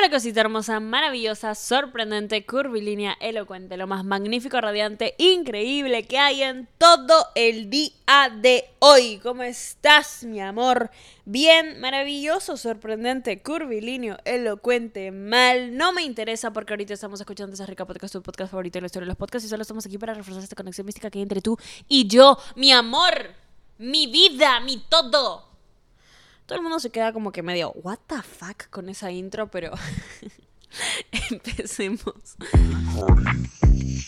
Hola cosita hermosa, maravillosa, sorprendente, curvilínea, elocuente, lo más magnífico, radiante, increíble que hay en todo el día de hoy. ¿Cómo estás, mi amor? Bien, maravilloso, sorprendente, curvilíneo, elocuente, mal. No me interesa porque ahorita estamos escuchando esa rica podcast, tu podcast favorito en la historia de los podcasts y solo estamos aquí para reforzar esta conexión mística que hay entre tú y yo, mi amor, mi vida, mi todo todo el mundo se queda como que medio, what the fuck con esa intro, pero empecemos.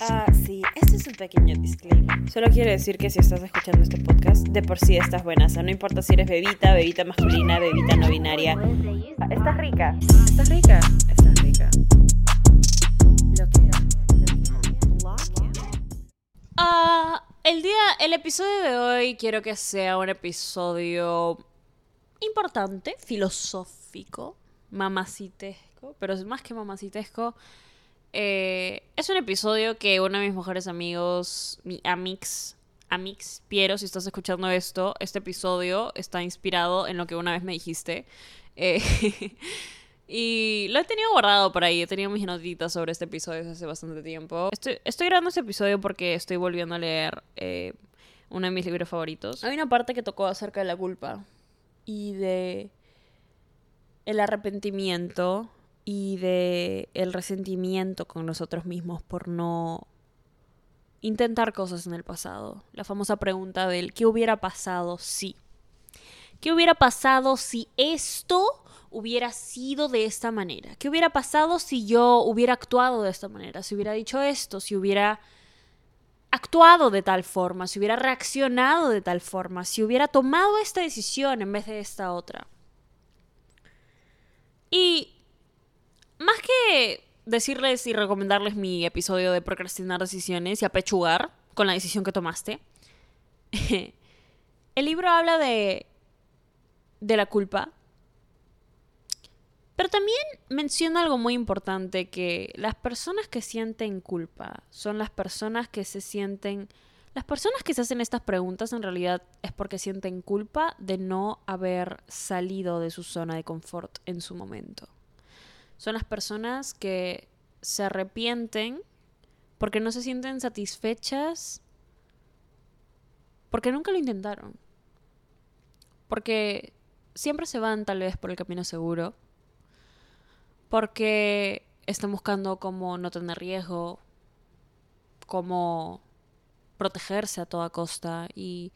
Ah, sí, este es un pequeño disclaimer. Solo quiero decir que si estás escuchando este podcast, de por sí estás buena. O sea, no importa si eres bebita, bebita masculina, bebita no binaria. Ah, estás rica. Estás rica. Estás rica. Lo que Ah, el día, el episodio de hoy quiero que sea un episodio importante, filosófico, mamacitesco, pero es más que mamacitesco. Eh, es un episodio que uno de mis mejores amigos, mi Amix, Amix Piero, si estás escuchando esto, este episodio está inspirado en lo que una vez me dijiste. Eh, y lo he tenido guardado por ahí, he tenido mis notitas sobre este episodio desde hace bastante tiempo. Estoy, grabando este episodio porque estoy volviendo a leer eh, uno de mis libros favoritos. Hay una parte que tocó acerca de la culpa y de el arrepentimiento y de el resentimiento con nosotros mismos por no intentar cosas en el pasado. La famosa pregunta del ¿qué hubiera pasado si? ¿Qué hubiera pasado si esto hubiera sido de esta manera? ¿Qué hubiera pasado si yo hubiera actuado de esta manera? Si hubiera dicho esto, si hubiera actuado de tal forma, si hubiera reaccionado de tal forma, si hubiera tomado esta decisión en vez de esta otra. Y más que decirles y recomendarles mi episodio de procrastinar decisiones y apechugar con la decisión que tomaste, el libro habla de, de la culpa, pero también menciona algo muy importante, que las personas que sienten culpa son las personas que se sienten... Las personas que se hacen estas preguntas en realidad es porque sienten culpa de no haber salido de su zona de confort en su momento. Son las personas que se arrepienten porque no se sienten satisfechas porque nunca lo intentaron. Porque siempre se van tal vez por el camino seguro porque están buscando cómo no tener riesgo, cómo protegerse a toda costa y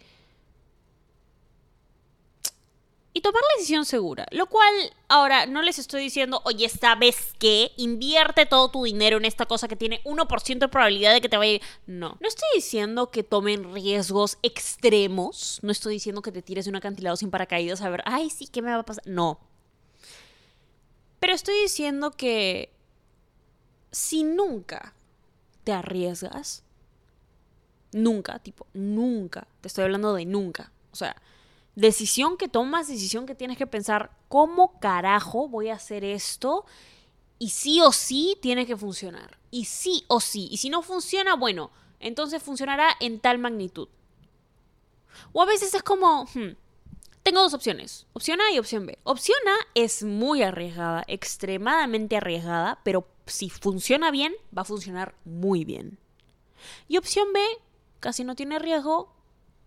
y tomar la decisión segura. Lo cual, ahora, no les estoy diciendo, oye, ¿sabes qué? Invierte todo tu dinero en esta cosa que tiene 1% de probabilidad de que te vaya. No. No estoy diciendo que tomen riesgos extremos. No estoy diciendo que te tires de un acantilado sin paracaídas a ver, ay, sí, ¿qué me va a pasar? No. Pero estoy diciendo que si nunca te arriesgas, nunca, tipo, nunca, te estoy hablando de nunca. O sea, decisión que tomas, decisión que tienes que pensar, ¿cómo carajo voy a hacer esto? Y sí o sí tiene que funcionar. Y sí o sí. Y si no funciona, bueno, entonces funcionará en tal magnitud. O a veces es como, hmm, tengo dos opciones, opción A y opción B. Opción A es muy arriesgada, extremadamente arriesgada, pero si funciona bien, va a funcionar muy bien. Y opción B casi no tiene riesgo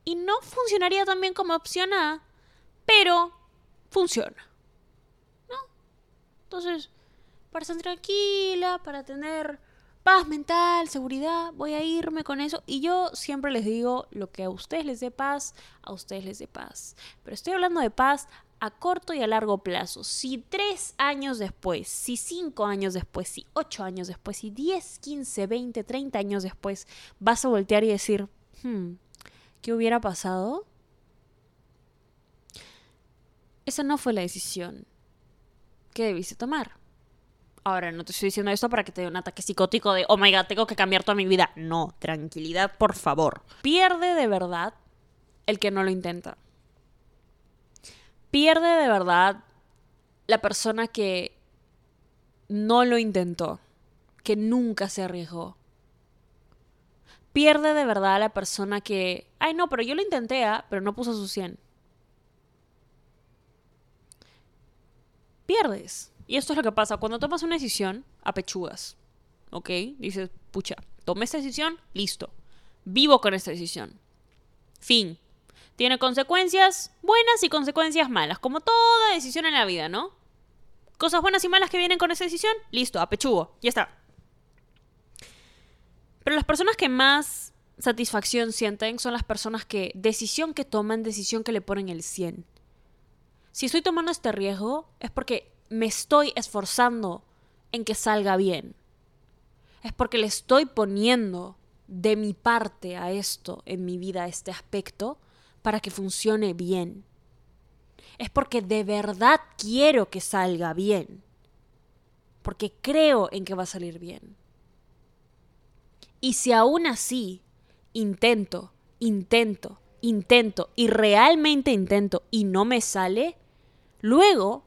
y no funcionaría tan bien como opción A, pero funciona. ¿No? Entonces, para estar tranquila, para tener paz mental, seguridad, voy a irme con eso. Y yo siempre les digo, lo que a ustedes les dé paz, a ustedes les dé paz. Pero estoy hablando de paz a corto y a largo plazo. Si tres años después, si cinco años después, si ocho años después, si diez, quince, veinte, treinta años después, vas a voltear y decir, hmm, ¿qué hubiera pasado? Esa no fue la decisión que debiste tomar. Ahora, no te estoy diciendo esto para que te dé un ataque psicótico de, oh my god, tengo que cambiar toda mi vida. No, tranquilidad, por favor. Pierde de verdad el que no lo intenta. Pierde de verdad la persona que no lo intentó, que nunca se arriesgó. Pierde de verdad la persona que, ay no, pero yo lo intenté, ¿ah? pero no puso su 100. Pierdes Y esto es lo que pasa. Cuando tomas una decisión, apechugas. ¿Ok? Dices, pucha, tomé esta decisión, listo. Vivo con esta decisión. Fin. Tiene consecuencias buenas y consecuencias malas, como toda decisión en la vida, ¿no? Cosas buenas y malas que vienen con esa decisión, listo, apechugo, ya está. Pero las personas que más satisfacción sienten son las personas que decisión que toman, decisión que le ponen el 100. Si estoy tomando este riesgo es porque me estoy esforzando en que salga bien. Es porque le estoy poniendo de mi parte a esto en mi vida, a este aspecto, para que funcione bien. Es porque de verdad quiero que salga bien. Porque creo en que va a salir bien. Y si aún así intento, intento, intento y realmente intento y no me sale, luego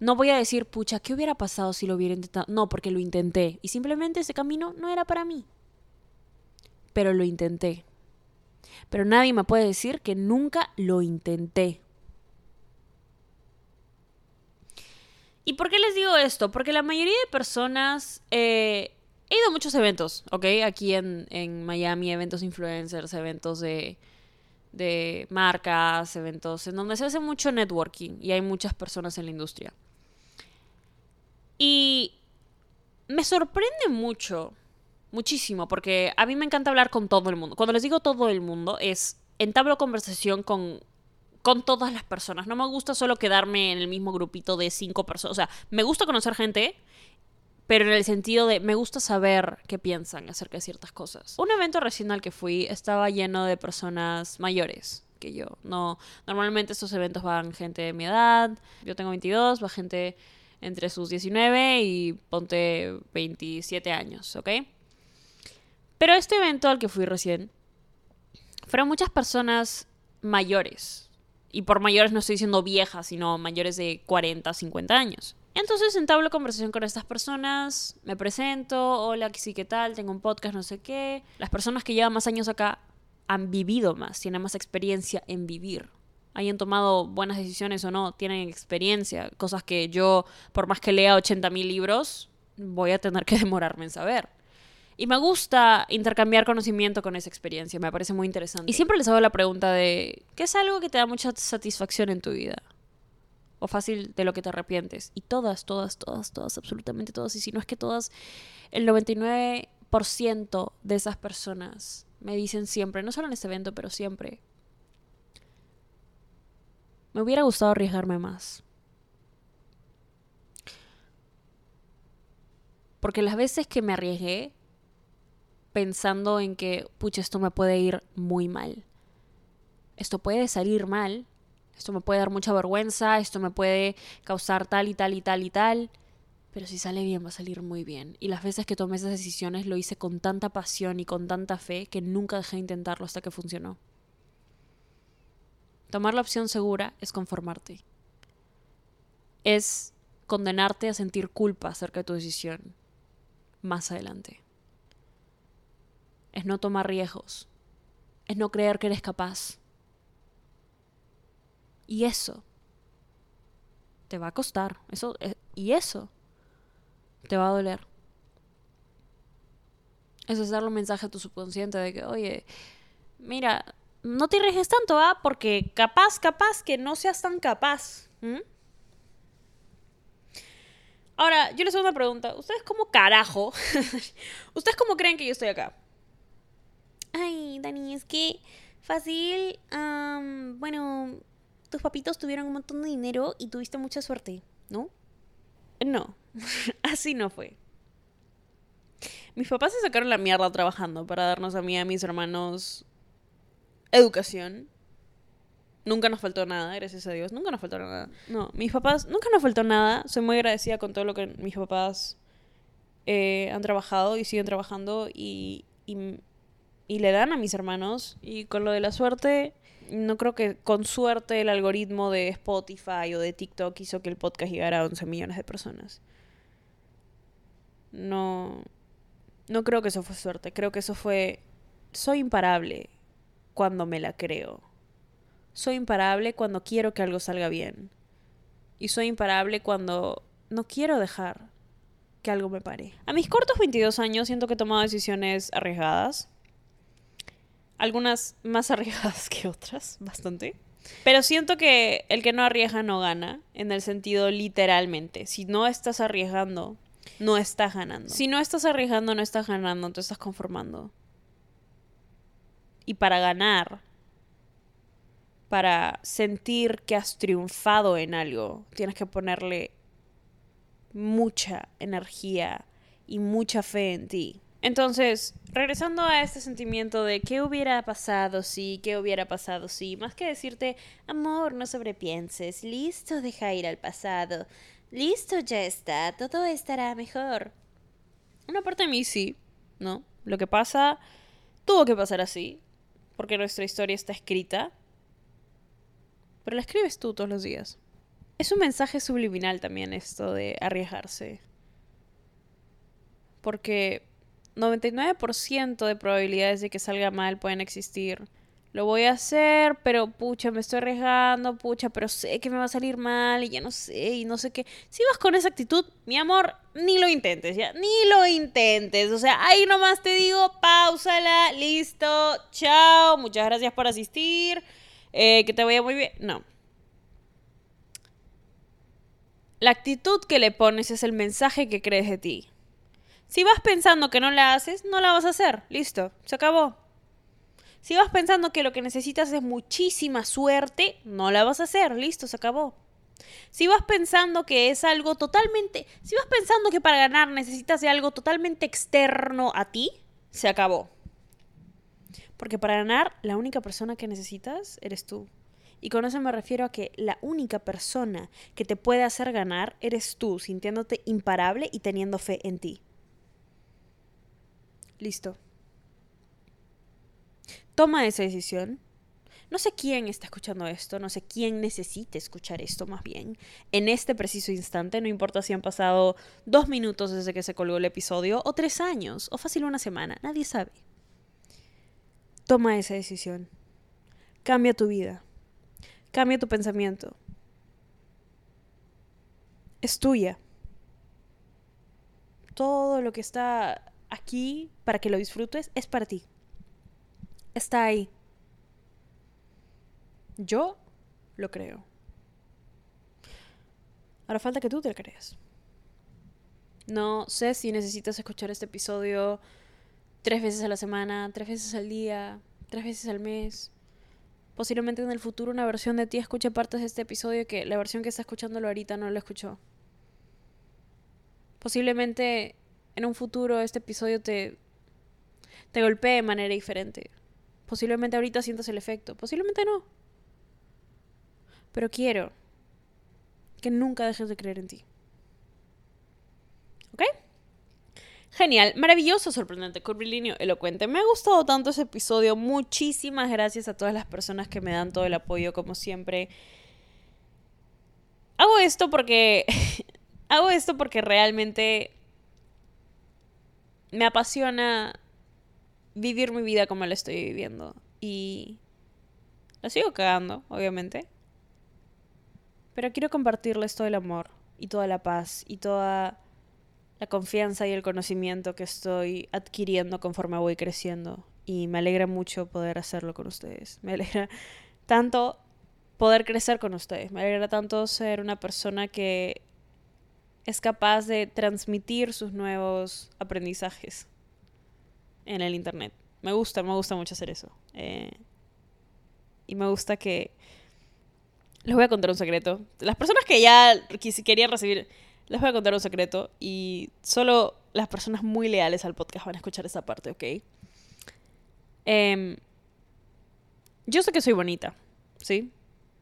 no voy a decir, pucha, ¿qué hubiera pasado si lo hubiera intentado? No, porque lo intenté y simplemente ese camino no era para mí. Pero lo intenté. Pero nadie me puede decir que nunca lo intenté. ¿Y por qué les digo esto? Porque la mayoría de personas eh, he ido a muchos eventos, ¿ok? Aquí en, en Miami, eventos influencers, eventos de, de marcas, eventos en donde se hace mucho networking y hay muchas personas en la industria. Y me sorprende mucho, muchísimo, porque a mí me encanta hablar con todo el mundo. Cuando les digo todo el mundo, es entablo conversación con, con todas las personas. No me gusta solo quedarme en el mismo grupito de cinco personas. O sea, me gusta conocer gente pero en el sentido de me gusta saber qué piensan acerca de ciertas cosas. Un evento recién al que fui estaba lleno de personas mayores que yo. No, normalmente estos eventos van gente de mi edad. Yo tengo 22, va gente entre sus 19 y ponte 27 años, ¿ok? Pero este evento al que fui recién fueron muchas personas mayores. Y por mayores no estoy diciendo viejas, sino mayores de 40, 50 años. Entonces entablo conversación con estas personas, me presento, hola, sí, ¿qué tal? Tengo un podcast, no sé qué. Las personas que llevan más años acá han vivido más, tienen más experiencia en vivir. Hayan tomado buenas decisiones o no, tienen experiencia, cosas que yo, por más que lea 80.000 libros, voy a tener que demorarme en saber. Y me gusta intercambiar conocimiento con esa experiencia, me parece muy interesante. Y siempre les hago la pregunta de, ¿qué es algo que te da mucha satisfacción en tu vida? o fácil de lo que te arrepientes. Y todas, todas, todas, todas, absolutamente todas. Y si no es que todas, el 99% de esas personas me dicen siempre, no solo en este evento, pero siempre, me hubiera gustado arriesgarme más. Porque las veces que me arriesgué, pensando en que, pucha, esto me puede ir muy mal. Esto puede salir mal, esto me puede dar mucha vergüenza, esto me puede causar tal y tal y tal y tal, pero si sale bien va a salir muy bien. Y las veces que tomé esas decisiones lo hice con tanta pasión y con tanta fe que nunca dejé de intentarlo hasta que funcionó. Tomar la opción segura es conformarte. Es condenarte a sentir culpa acerca de tu decisión más adelante. Es no tomar riesgos. Es no creer que eres capaz. Y eso te va a costar. Eso, eh, y eso te va a doler. Eso es darle un mensaje a tu subconsciente de que, oye, mira, no te arriesgues tanto, ¿ah? Porque capaz, capaz que no seas tan capaz. Ahora, yo les hago una pregunta. ¿Ustedes cómo carajo? ¿Ustedes cómo creen que yo estoy acá? Ay, Dani, es que fácil. bueno, tus papitos tuvieron un montón de dinero y tuviste mucha suerte, ¿no? No, así no fue. Mis papás se sacaron la mierda trabajando para darnos a mí y a mis hermanos educación. Nunca nos faltó nada, gracias a Dios. Nunca nos faltó nada. No, mis papás, nunca nos faltó nada. Soy muy agradecida con todo lo que mis papás eh, han trabajado y siguen trabajando y, y, y le dan a mis hermanos. Y con lo de la suerte, no creo que con suerte el algoritmo de Spotify o de TikTok hizo que el podcast llegara a 11 millones de personas. No, no creo que eso fue suerte, creo que eso fue... Soy imparable cuando me la creo. Soy imparable cuando quiero que algo salga bien. Y soy imparable cuando no quiero dejar que algo me pare. A mis cortos 22 años siento que he tomado decisiones arriesgadas. Algunas más arriesgadas que otras, bastante. Pero siento que el que no arriesga no gana, en el sentido literalmente. Si no estás arriesgando, no estás ganando. Si no estás arriesgando, no estás ganando, te estás conformando. Y para ganar, para sentir que has triunfado en algo, tienes que ponerle mucha energía y mucha fe en ti. Entonces, regresando a este sentimiento de qué hubiera pasado si, qué hubiera pasado si, más que decirte, amor, no sobrepienses, listo, deja ir al pasado, listo, ya está, todo estará mejor. Una parte de mí sí, ¿no? Lo que pasa, tuvo que pasar así, porque nuestra historia está escrita, pero la escribes tú todos los días. Es un mensaje subliminal también esto de arriesgarse. Porque 99% de probabilidades de que salga mal pueden existir. Lo voy a hacer, pero pucha, me estoy arriesgando, pucha, pero sé que me va a salir mal y ya no sé, y no sé qué. Si vas con esa actitud, mi amor, ni lo intentes, ya, ni lo intentes. O sea, ahí nomás te digo, pausala, listo, chao, muchas gracias por asistir, eh, que te vaya muy bien. No. La actitud que le pones es el mensaje que crees de ti. Si vas pensando que no la haces, no la vas a hacer. Listo, se acabó. Si vas pensando que lo que necesitas es muchísima suerte, no la vas a hacer. Listo, se acabó. Si vas pensando que es algo totalmente... Si vas pensando que para ganar necesitas de algo totalmente externo a ti, se acabó. Porque para ganar, la única persona que necesitas eres tú. Y con eso me refiero a que la única persona que te puede hacer ganar eres tú, sintiéndote imparable y teniendo fe en ti. Listo. Toma esa decisión. No sé quién está escuchando esto, no sé quién necesita escuchar esto más bien. En este preciso instante, no importa si han pasado dos minutos desde que se colgó el episodio, o tres años, o fácil una semana, nadie sabe. Toma esa decisión. Cambia tu vida. Cambia tu pensamiento. Es tuya. Todo lo que está aquí para que lo disfrutes es para ti. Está ahí. Yo lo creo. Ahora falta que tú te lo creas. No sé si necesitas escuchar este episodio tres veces a la semana, tres veces al día, tres veces al mes. Posiblemente en el futuro una versión de ti escuche partes de este episodio que la versión que está escuchándolo ahorita no lo escuchó. Posiblemente en un futuro este episodio te, te golpee de manera diferente. Posiblemente ahorita sientas el efecto, posiblemente no. Pero quiero que nunca dejes de creer en ti. ¿Ok? Genial, maravilloso, sorprendente, curvilíneo, elocuente. Me ha gustado tanto ese episodio. Muchísimas gracias a todas las personas que me dan todo el apoyo, como siempre. Hago esto porque. hago esto porque realmente me apasiona vivir mi vida como la estoy viviendo. Y la sigo cagando, obviamente. Pero quiero compartirles todo el amor y toda la paz y toda la confianza y el conocimiento que estoy adquiriendo conforme voy creciendo. Y me alegra mucho poder hacerlo con ustedes. Me alegra tanto poder crecer con ustedes. Me alegra tanto ser una persona que es capaz de transmitir sus nuevos aprendizajes en el Internet. Me gusta, me gusta mucho hacer eso. Eh, y me gusta que... Les voy a contar un secreto. Las personas que ya querían recibir, les voy a contar un secreto y solo las personas muy leales al podcast van a escuchar esa parte, ¿ok? Em, yo sé que soy bonita, ¿sí?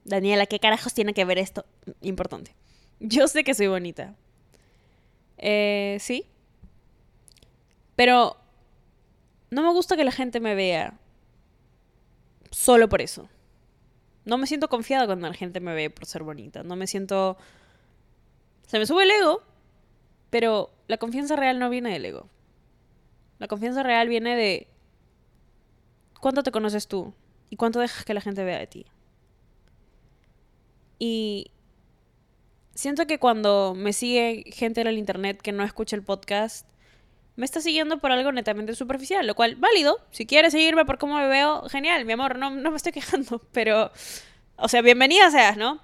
Daniela, ¿qué carajos tiene que ver esto? Importante. Yo sé que soy bonita. Eh, sí. Pero no me gusta que la gente me vea solo por eso. No me siento confiada cuando la gente me ve por ser bonita. No me siento... Se me sube el ego, pero la confianza real no viene del ego. La confianza real viene de cuánto te conoces tú y cuánto dejas que la gente vea de ti. Y siento que cuando me sigue gente en el internet que no escucha el podcast, me está siguiendo por algo netamente superficial, lo cual, válido. Si quieres seguirme por cómo me veo, genial, mi amor, no, no me estoy quejando, pero, o sea, bienvenida seas, ¿no?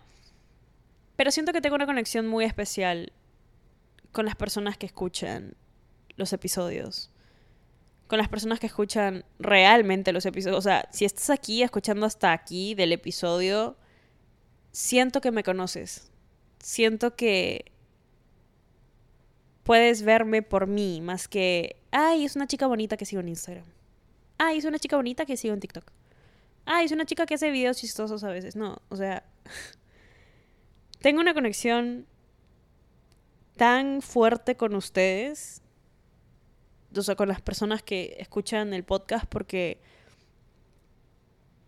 Pero siento que tengo una conexión muy especial con las personas que escuchan los episodios. Con las personas que escuchan realmente los episodios. O sea, si estás aquí escuchando hasta aquí del episodio, siento que me conoces. Siento que puedes verme por mí más que, ay, es una chica bonita que sigo en Instagram. Ay, es una chica bonita que sigo en TikTok. Ay, es una chica que hace videos chistosos a veces. No, o sea, tengo una conexión tan fuerte con ustedes, o sea, con las personas que escuchan el podcast porque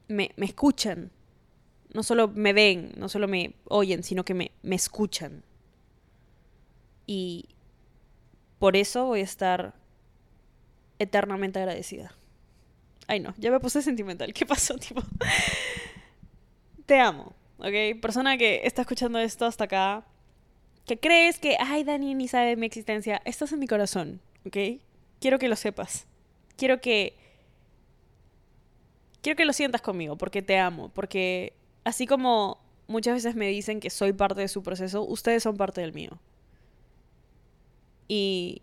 me, me escuchan. No solo me ven, no solo me oyen, sino que me, me escuchan. Y por eso voy a estar eternamente agradecida. Ay, no, ya me puse sentimental. ¿Qué pasó, tipo? Te amo, ¿ok? Persona que está escuchando esto hasta acá, que crees que, ay, Dani ni sabe mi existencia, estás en mi corazón, ¿ok? Quiero que lo sepas. Quiero que... Quiero que lo sientas conmigo, porque te amo, porque así como muchas veces me dicen que soy parte de su proceso, ustedes son parte del mío. Y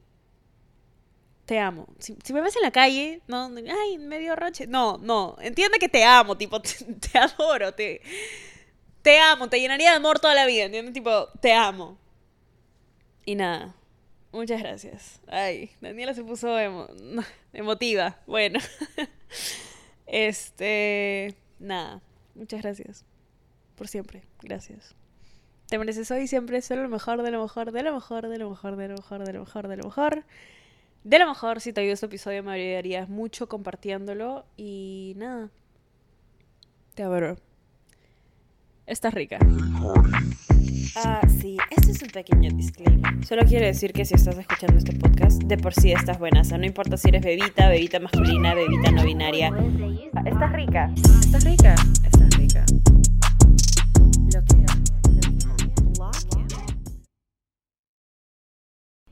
te amo. Si, me ves en la calle, no, ay, medio roche. No, no, entiende que te amo, tipo, te, adoro, te, te amo, te llenaría de amor toda la vida, ¿entiendes? Tipo, te amo. Y nada, muchas gracias. Ay, Daniela se puso emotiva. Bueno, este, nada, muchas gracias. Por siempre, gracias. Te mereces hoy siempre solo lo mejor, de lo mejor, de lo mejor, de lo mejor, de lo mejor, de lo mejor, de lo mejor. De lo mejor, si te ayudó este episodio, me ayudarías mucho compartiéndolo. Y nada. Te adoro. Estás rica. Ah, sí, este es un pequeño disclaimer. Solo quiero decir que si estás escuchando este podcast, de por sí estás buena. O sea, no importa si eres bebita, bebita masculina, bebita no binaria. Estás rica. Estás rica. Estás rica.